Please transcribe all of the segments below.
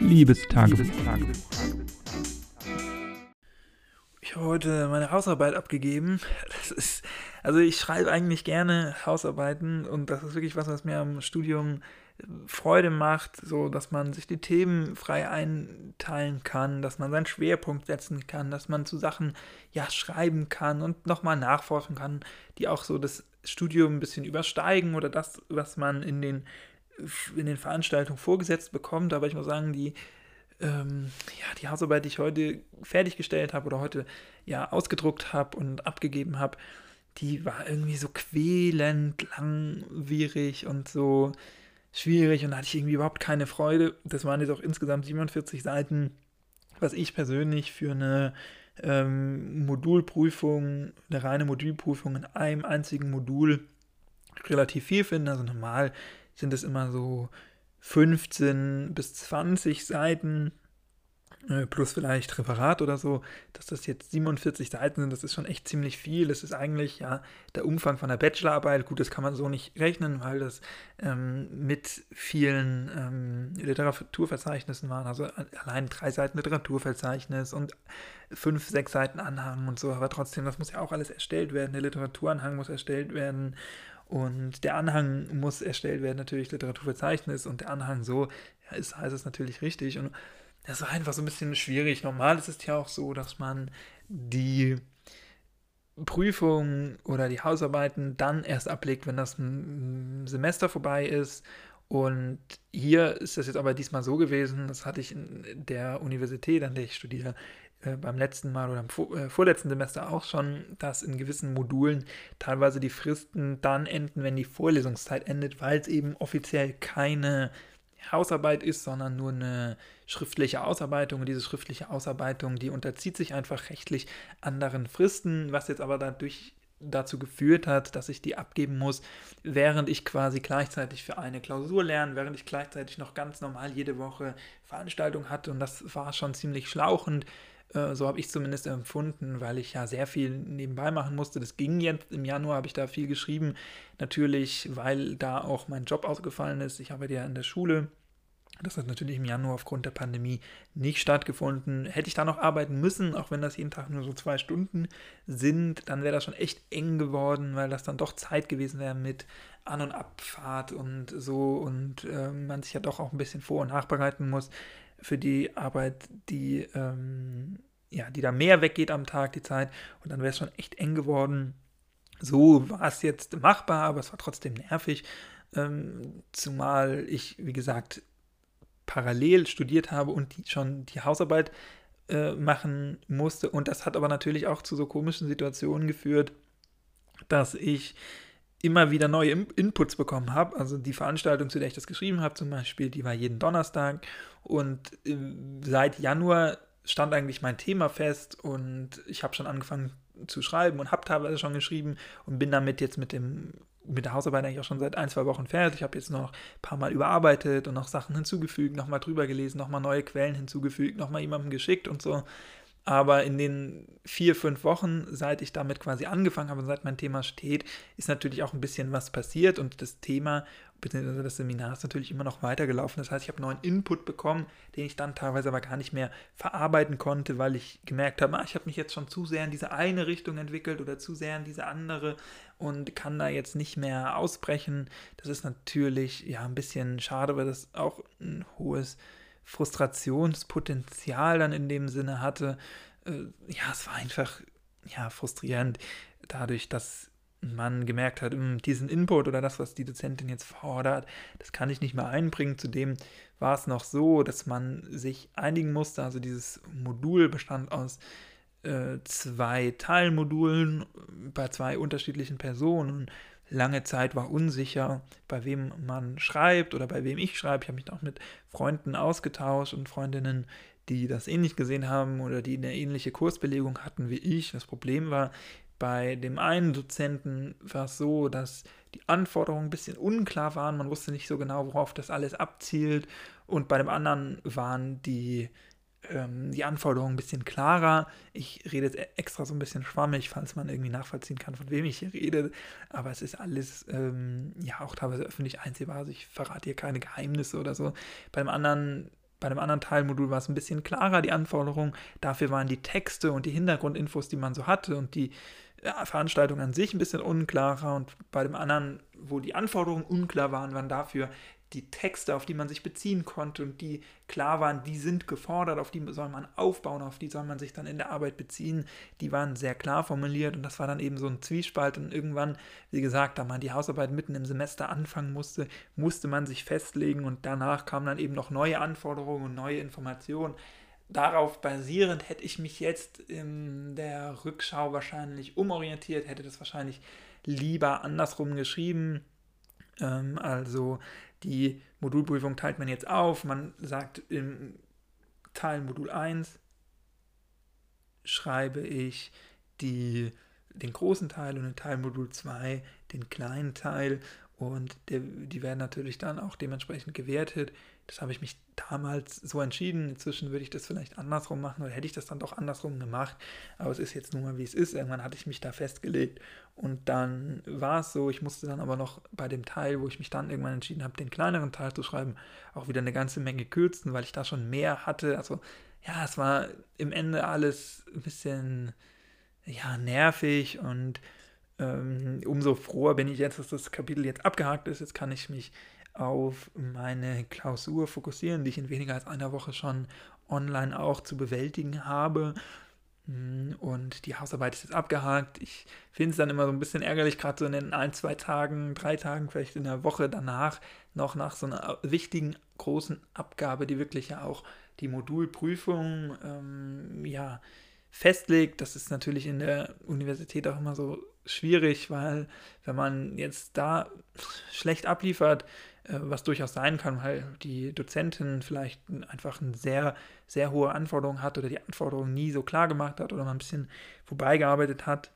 Liebestagebuch. Ich habe heute meine Hausarbeit abgegeben. Das ist, also ich schreibe eigentlich gerne Hausarbeiten und das ist wirklich was, was mir am Studium Freude macht, so dass man sich die Themen frei einteilen kann, dass man seinen Schwerpunkt setzen kann, dass man zu Sachen ja schreiben kann und nochmal nachforschen kann, die auch so das Studium ein bisschen übersteigen oder das, was man in den in den Veranstaltungen vorgesetzt bekommt. Aber ich muss sagen, die ähm, ja, die Hausarbeit, die ich heute fertiggestellt habe oder heute ja ausgedruckt habe und abgegeben habe, die war irgendwie so quälend langwierig und so schwierig und da hatte ich irgendwie überhaupt keine Freude. Das waren jetzt auch insgesamt 47 Seiten, was ich persönlich für eine ähm, Modulprüfung, eine reine Modulprüfung in einem einzigen Modul relativ viel finde. Also normal sind es immer so 15 bis 20 Seiten äh, plus vielleicht Referat oder so, dass das jetzt 47 Seiten sind, das ist schon echt ziemlich viel. Das ist eigentlich ja der Umfang von der Bachelorarbeit. Gut, das kann man so nicht rechnen, weil das ähm, mit vielen ähm, Literaturverzeichnissen waren. Also allein drei Seiten Literaturverzeichnis und fünf, sechs Seiten Anhang und so. Aber trotzdem, das muss ja auch alles erstellt werden. Der Literaturanhang muss erstellt werden. Und der Anhang muss erstellt werden, natürlich Literaturverzeichnis und der Anhang so, ja, ist, heißt es natürlich richtig. Und das war einfach so ein bisschen schwierig. Normal ist es ja auch so, dass man die Prüfung oder die Hausarbeiten dann erst ablegt, wenn das Semester vorbei ist. Und hier ist das jetzt aber diesmal so gewesen, das hatte ich in der Universität, an der ich studiere, äh, beim letzten Mal oder im vor, äh, vorletzten Semester auch schon, dass in gewissen Modulen teilweise die Fristen dann enden, wenn die Vorlesungszeit endet, weil es eben offiziell keine Hausarbeit ist, sondern nur eine schriftliche Ausarbeitung. Und diese schriftliche Ausarbeitung, die unterzieht sich einfach rechtlich anderen Fristen, was jetzt aber dadurch dazu geführt hat, dass ich die abgeben muss, während ich quasi gleichzeitig für eine Klausur lerne, während ich gleichzeitig noch ganz normal jede Woche Veranstaltung hatte. Und das war schon ziemlich schlauchend. Äh, so habe ich es zumindest empfunden, weil ich ja sehr viel nebenbei machen musste. Das ging jetzt. Im Januar habe ich da viel geschrieben. Natürlich, weil da auch mein Job ausgefallen ist. Ich arbeite ja in der Schule das hat natürlich im Januar aufgrund der Pandemie nicht stattgefunden. Hätte ich da noch arbeiten müssen, auch wenn das jeden Tag nur so zwei Stunden sind, dann wäre das schon echt eng geworden, weil das dann doch Zeit gewesen wäre mit An- und Abfahrt und so und äh, man sich ja doch auch ein bisschen vor- und nachbereiten muss für die Arbeit, die, ähm, ja, die da mehr weggeht am Tag, die Zeit. Und dann wäre es schon echt eng geworden. So war es jetzt machbar, aber es war trotzdem nervig. Ähm, zumal ich, wie gesagt, parallel studiert habe und die schon die Hausarbeit äh, machen musste. Und das hat aber natürlich auch zu so komischen Situationen geführt, dass ich immer wieder neue Inputs bekommen habe. Also die Veranstaltung, zu der ich das geschrieben habe, zum Beispiel, die war jeden Donnerstag. Und äh, seit Januar stand eigentlich mein Thema fest und ich habe schon angefangen zu schreiben und habe teilweise schon geschrieben und bin damit jetzt mit dem mit der Hausarbeit eigentlich auch schon seit ein, zwei Wochen fertig. Ich habe jetzt noch ein paar Mal überarbeitet und noch Sachen hinzugefügt, nochmal drüber gelesen, nochmal neue Quellen hinzugefügt, nochmal jemandem geschickt und so. Aber in den vier, fünf Wochen, seit ich damit quasi angefangen habe und seit mein Thema steht, ist natürlich auch ein bisschen was passiert und das Thema beziehungsweise das Seminar ist natürlich immer noch weitergelaufen. Das heißt, ich habe neuen Input bekommen, den ich dann teilweise aber gar nicht mehr verarbeiten konnte, weil ich gemerkt habe, ah, ich habe mich jetzt schon zu sehr in diese eine Richtung entwickelt oder zu sehr in diese andere und kann da jetzt nicht mehr ausbrechen. Das ist natürlich ja ein bisschen schade, weil das auch ein hohes Frustrationspotenzial dann in dem Sinne hatte. Äh, ja, es war einfach ja frustrierend dadurch, dass man gemerkt hat, hm, diesen Input oder das, was die Dozentin jetzt fordert, das kann ich nicht mehr einbringen. Zudem war es noch so, dass man sich einigen musste. Also dieses Modul bestand aus äh, zwei Teilmodulen bei zwei unterschiedlichen Personen. Lange Zeit war unsicher, bei wem man schreibt oder bei wem ich schreibe. Ich habe mich auch mit Freunden ausgetauscht und Freundinnen, die das ähnlich gesehen haben oder die eine ähnliche Kursbelegung hatten wie ich. Das Problem war, bei dem einen Dozenten war es so, dass die Anforderungen ein bisschen unklar waren. Man wusste nicht so genau, worauf das alles abzielt. Und bei dem anderen waren die, ähm, die Anforderungen ein bisschen klarer. Ich rede jetzt e-, extra so ein bisschen schwammig, falls man irgendwie nachvollziehen kann, von wem ich hier rede. Aber es ist alles ähm, ja auch teilweise öffentlich einsehbar. Also ich verrate hier keine Geheimnisse oder so. Beim anderen bei dem anderen Teilmodul war es ein bisschen klarer, die Anforderungen. Dafür waren die Texte und die Hintergrundinfos, die man so hatte und die ja, Veranstaltung an sich ein bisschen unklarer. Und bei dem anderen, wo die Anforderungen unklar waren, waren dafür die Texte, auf die man sich beziehen konnte und die klar waren, die sind gefordert, auf die soll man aufbauen, auf die soll man sich dann in der Arbeit beziehen, die waren sehr klar formuliert und das war dann eben so ein Zwiespalt und irgendwann, wie gesagt, da man die Hausarbeit mitten im Semester anfangen musste, musste man sich festlegen und danach kamen dann eben noch neue Anforderungen und neue Informationen. Darauf basierend hätte ich mich jetzt in der Rückschau wahrscheinlich umorientiert, hätte das wahrscheinlich lieber andersrum geschrieben. Ähm, also die Modulprüfung teilt man jetzt auf. Man sagt im Teil Modul 1 schreibe ich die, den großen Teil und in Teil Modul 2 den kleinen Teil und der, die werden natürlich dann auch dementsprechend gewertet. Das habe ich mich damals so entschieden. Inzwischen würde ich das vielleicht andersrum machen oder hätte ich das dann doch andersrum gemacht. Aber es ist jetzt nun mal, wie es ist. Irgendwann hatte ich mich da festgelegt und dann war es so. Ich musste dann aber noch bei dem Teil, wo ich mich dann irgendwann entschieden habe, den kleineren Teil zu schreiben, auch wieder eine ganze Menge kürzen, weil ich da schon mehr hatte. Also ja, es war im Ende alles ein bisschen ja, nervig und ähm, umso froher bin ich jetzt, dass das Kapitel jetzt abgehakt ist. Jetzt kann ich mich auf meine Klausur fokussieren, die ich in weniger als einer Woche schon online auch zu bewältigen habe. Mm, und die Hausarbeit ist jetzt abgehakt. Ich finde es dann immer so ein bisschen ärgerlich, gerade so in den ein, zwei Tagen, drei Tagen, vielleicht in der Woche danach, noch nach so einer wichtigen großen Abgabe, die wirklich ja auch die Modulprüfung ähm, ja, festlegt. Das ist natürlich in der Universität auch immer so schwierig, weil wenn man jetzt da schlecht abliefert, was durchaus sein kann, weil die Dozentin vielleicht einfach eine sehr, sehr hohe Anforderung hat oder die Anforderungen nie so klar gemacht hat oder mal ein bisschen vorbeigearbeitet hat,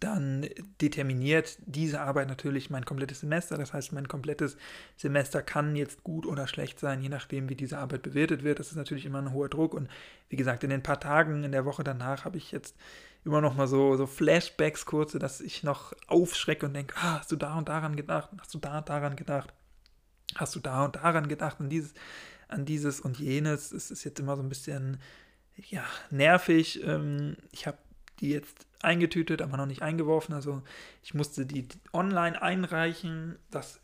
dann determiniert diese Arbeit natürlich mein komplettes Semester. Das heißt, mein komplettes Semester kann jetzt gut oder schlecht sein, je nachdem, wie diese Arbeit bewertet wird. Das ist natürlich immer ein hoher Druck. Und wie gesagt, in den paar Tagen in der Woche danach habe ich jetzt immer noch mal so, so Flashbacks kurze, dass ich noch aufschrecke und denke, ah, hast du da und daran gedacht? Hast du da und daran gedacht? Hast du da und daran gedacht? An dieses, an dieses und jenes. Es ist jetzt immer so ein bisschen ja, nervig. Ähm, ich habe die jetzt eingetütet, aber noch nicht eingeworfen. Also ich musste die online einreichen. Das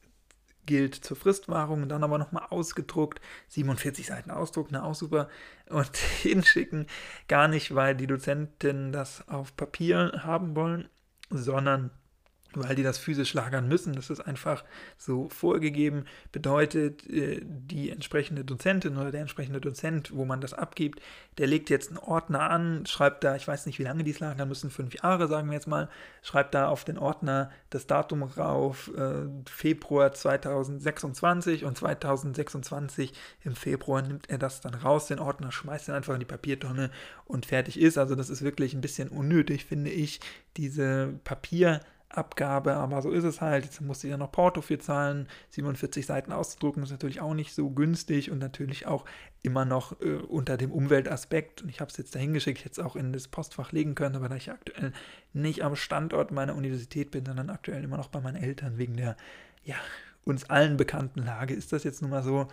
gilt zur Fristwahrung, dann aber nochmal ausgedruckt, 47 Seiten ausdrucken, auch super, und hinschicken. Gar nicht, weil die Dozenten das auf Papier haben wollen, sondern weil die das physisch lagern müssen. Das ist einfach so vorgegeben. Bedeutet, äh, die entsprechende Dozentin oder der entsprechende Dozent, wo man das abgibt, der legt jetzt einen Ordner an, schreibt da, ich weiß nicht, wie lange die es lagern müssen, fünf Jahre, sagen wir jetzt mal, schreibt da auf den Ordner das Datum rauf, äh, Februar 2026 und 2026 im Februar nimmt er das dann raus, den Ordner, schmeißt ihn einfach in die Papiertonne und fertig ist. Also das ist wirklich ein bisschen unnötig, finde ich, diese Papier- Abgabe, aber so ist es halt. Jetzt musste ich ja noch Porto für zahlen. 47 Seiten auszudrucken ist natürlich auch nicht so günstig und natürlich auch immer noch äh, unter dem Umweltaspekt. Und ich habe es jetzt dahin geschickt, es auch in das Postfach legen können, aber da ich aktuell nicht am Standort meiner Universität bin, sondern aktuell immer noch bei meinen Eltern wegen der, ja, uns allen bekannten Lage, ist das jetzt nun mal so.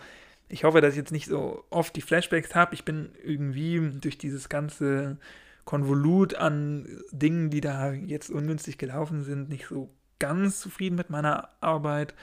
Ich hoffe, dass ich jetzt nicht so oft die Flashbacks habe. Ich bin irgendwie durch dieses ganze Konvolut an Dingen, die da jetzt ungünstig gelaufen sind, nicht so ganz zufrieden mit meiner Arbeit.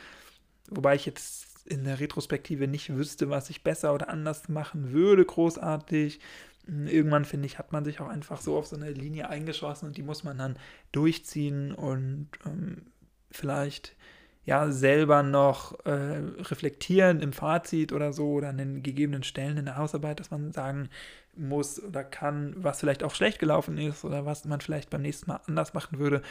Wobei ich jetzt in der Retrospektive nicht wüsste, was ich besser oder anders machen würde, großartig. Irgendwann, finde ich, hat man sich auch einfach so auf so eine Linie eingeschossen und die muss man dann durchziehen und ähm, vielleicht ja selber noch äh, reflektieren im Fazit oder so oder an den gegebenen Stellen in der Hausarbeit, dass man sagen muss oder kann, was vielleicht auch schlecht gelaufen ist oder was man vielleicht beim nächsten Mal anders machen würde.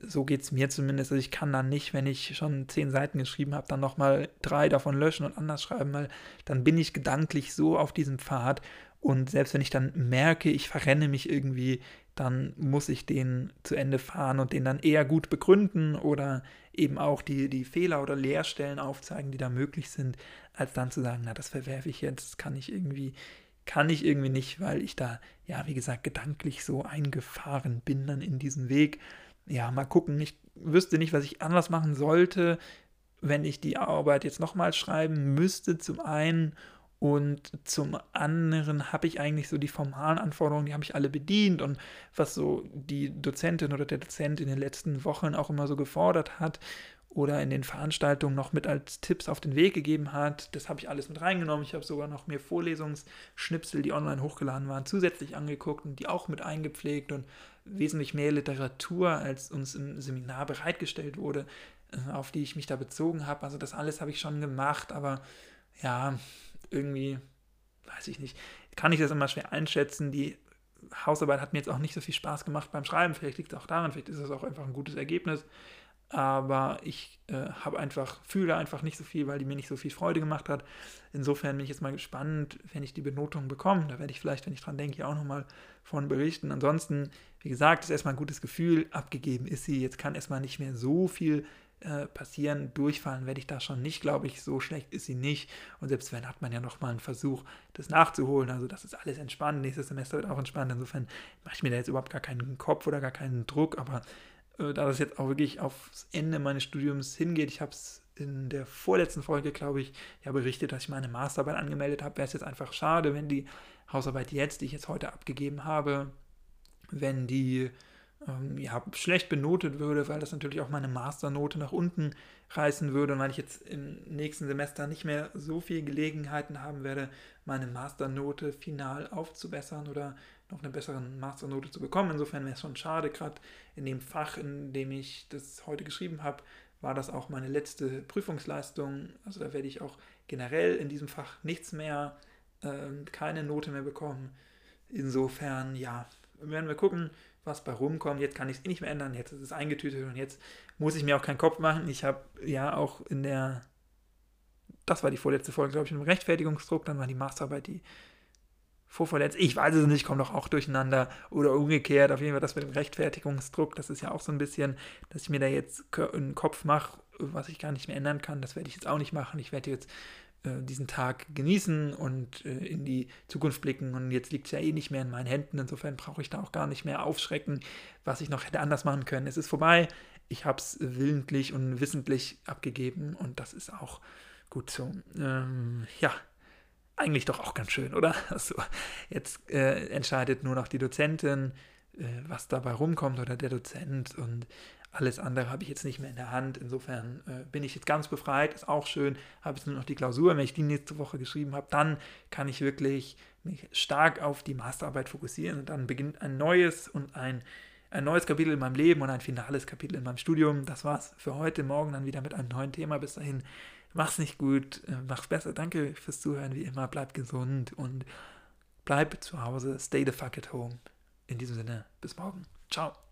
So geht es mir zumindest. Also ich kann dann nicht, wenn ich schon zehn Seiten geschrieben habe, dann nochmal drei davon löschen und anders schreiben, weil dann bin ich gedanklich so auf diesem Pfad und selbst wenn ich dann merke, ich verrenne mich irgendwie, dann muss ich den zu Ende fahren und den dann eher gut begründen oder eben auch die, die Fehler oder Leerstellen aufzeigen, die da möglich sind, als dann zu sagen, na, das verwerfe ich jetzt, das kann ich irgendwie kann ich irgendwie nicht, weil ich da, ja, wie gesagt, gedanklich so eingefahren bin dann in diesen Weg. Ja, mal gucken. Ich wüsste nicht, was ich anders machen sollte, wenn ich die Arbeit jetzt nochmal schreiben müsste. Zum einen, Und zum anderen habe ich eigentlich so die formalen Anforderungen, die habe ich alle bedient und was so die Dozentin oder der Dozent in den letzten Wochen auch immer so gefordert hat oder in den Veranstaltungen noch mit als Tipps auf den Weg gegeben hat, das habe ich alles mit reingenommen. Ich habe sogar noch mir Vorlesungsschnipsel, die online hochgeladen waren, zusätzlich angeguckt und die auch mit eingepflegt und wesentlich mehr Literatur, als uns im Seminar bereitgestellt wurde, äh, auf die ich mich da bezogen habe. Also das alles habe ich schon gemacht, aber ja, irgendwie, weiß ich nicht, kann ich das immer schwer einschätzen. Die Hausarbeit hat mir jetzt auch nicht so viel Spaß gemacht beim Schreiben. Vielleicht liegt es auch daran, vielleicht ist es auch einfach ein gutes Ergebnis. Aber ich äh, habe einfach, fühle einfach nicht so viel, weil die mir nicht so viel Freude gemacht hat. Insofern bin ich jetzt mal gespannt, wenn ich die Benotung bekomme. Da werde ich vielleicht, wenn ich dran denke, auch nochmal von berichten. Ansonsten, wie gesagt, ist erstmal ein gutes Gefühl. Abgegeben ist sie. Jetzt kann erstmal nicht mehr so viel äh, passieren. Durchfallen werde ich da schon nicht, glaube ich. So schlecht ist sie nicht. Und selbst wenn, hat man ja nochmal einen Versuch, das nachzuholen. Also das ist alles entspannt. Nächstes Semester wird auch entspannt. Insofern mache ich mir da jetzt überhaupt gar keinen Kopf oder gar keinen Druck. Aber da das jetzt auch wirklich aufs Ende meines Studiums hingeht, ich habe es in der vorletzten Folge, glaube ich, ja berichtet, dass ich meine Masterarbeit angemeldet habe. Wäre es jetzt einfach schade, wenn die Hausarbeit jetzt, die ich jetzt heute abgegeben habe, wenn die ähm, ja, schlecht benotet würde, weil das natürlich auch meine Masternote nach unten reißen würde und weil ich jetzt im nächsten Semester nicht mehr so viele Gelegenheiten haben werde, meine Masternote final aufzubessern oder noch eine bessere Masternote zu bekommen. Insofern wäre es schon schade, gerade in dem Fach, in dem ich das heute geschrieben habe, war das auch meine letzte Prüfungsleistung. Also da werde ich auch generell in diesem Fach nichts mehr, äh, keine Note mehr bekommen. Insofern, ja, werden wir gucken, was bei rumkommt. Jetzt kann ich es eh nicht mehr ändern. Jetzt ist es eingetütet und jetzt muss ich mir auch keinen Kopf machen. Ich habe ja auch in der, das war die vorletzte Folge, glaube ich, im Rechtfertigungsdruck. Dann war die Masterarbeit die vorverletzt. Ich weiß es nicht, kommt doch auch durcheinander oder umgekehrt. Auf jeden Fall das mit dem Rechtfertigungsdruck, das ist ja auch so ein bisschen, dass ich mir da jetzt einen Kopf mache, was ich gar nicht mehr ändern kann. Das werde ich jetzt auch nicht machen. Ich werde jetzt äh, diesen Tag genießen und äh, in die Zukunft blicken. Und jetzt liegt es ja eh nicht mehr in meinen Händen. Insofern brauche ich da auch gar nicht mehr aufschrecken, was ich noch hätte anders machen können. Es ist vorbei. Ich habe es willentlich und wissentlich abgegeben und das ist auch gut so. Ähm, ja, eigentlich doch auch ganz schön, oder? Also jetzt äh, entscheidet nur noch die Dozentin, äh, was dabei rumkommt oder der Dozent und alles andere habe ich jetzt nicht mehr in der Hand. Insofern äh, bin ich jetzt ganz befreit, ist auch schön. Habe jetzt nur noch die Klausur. Wenn ich die nächste Woche geschrieben habe, dann kann ich wirklich mich stark auf die Masterarbeit fokussieren und dann beginnt ein neues und ein, ein neues Kapitel in meinem Leben und ein finales Kapitel in meinem Studium. Das war's für heute. Morgen dann wieder mit einem neuen Thema. Bis dahin, mach's nicht gut, äh, mach's besser. Danke fürs Zuhören, wie immer. Bleib gesund und bleib zu Hause. Stay the fuck at home. In diesem Sinne, bis morgen. Ciao.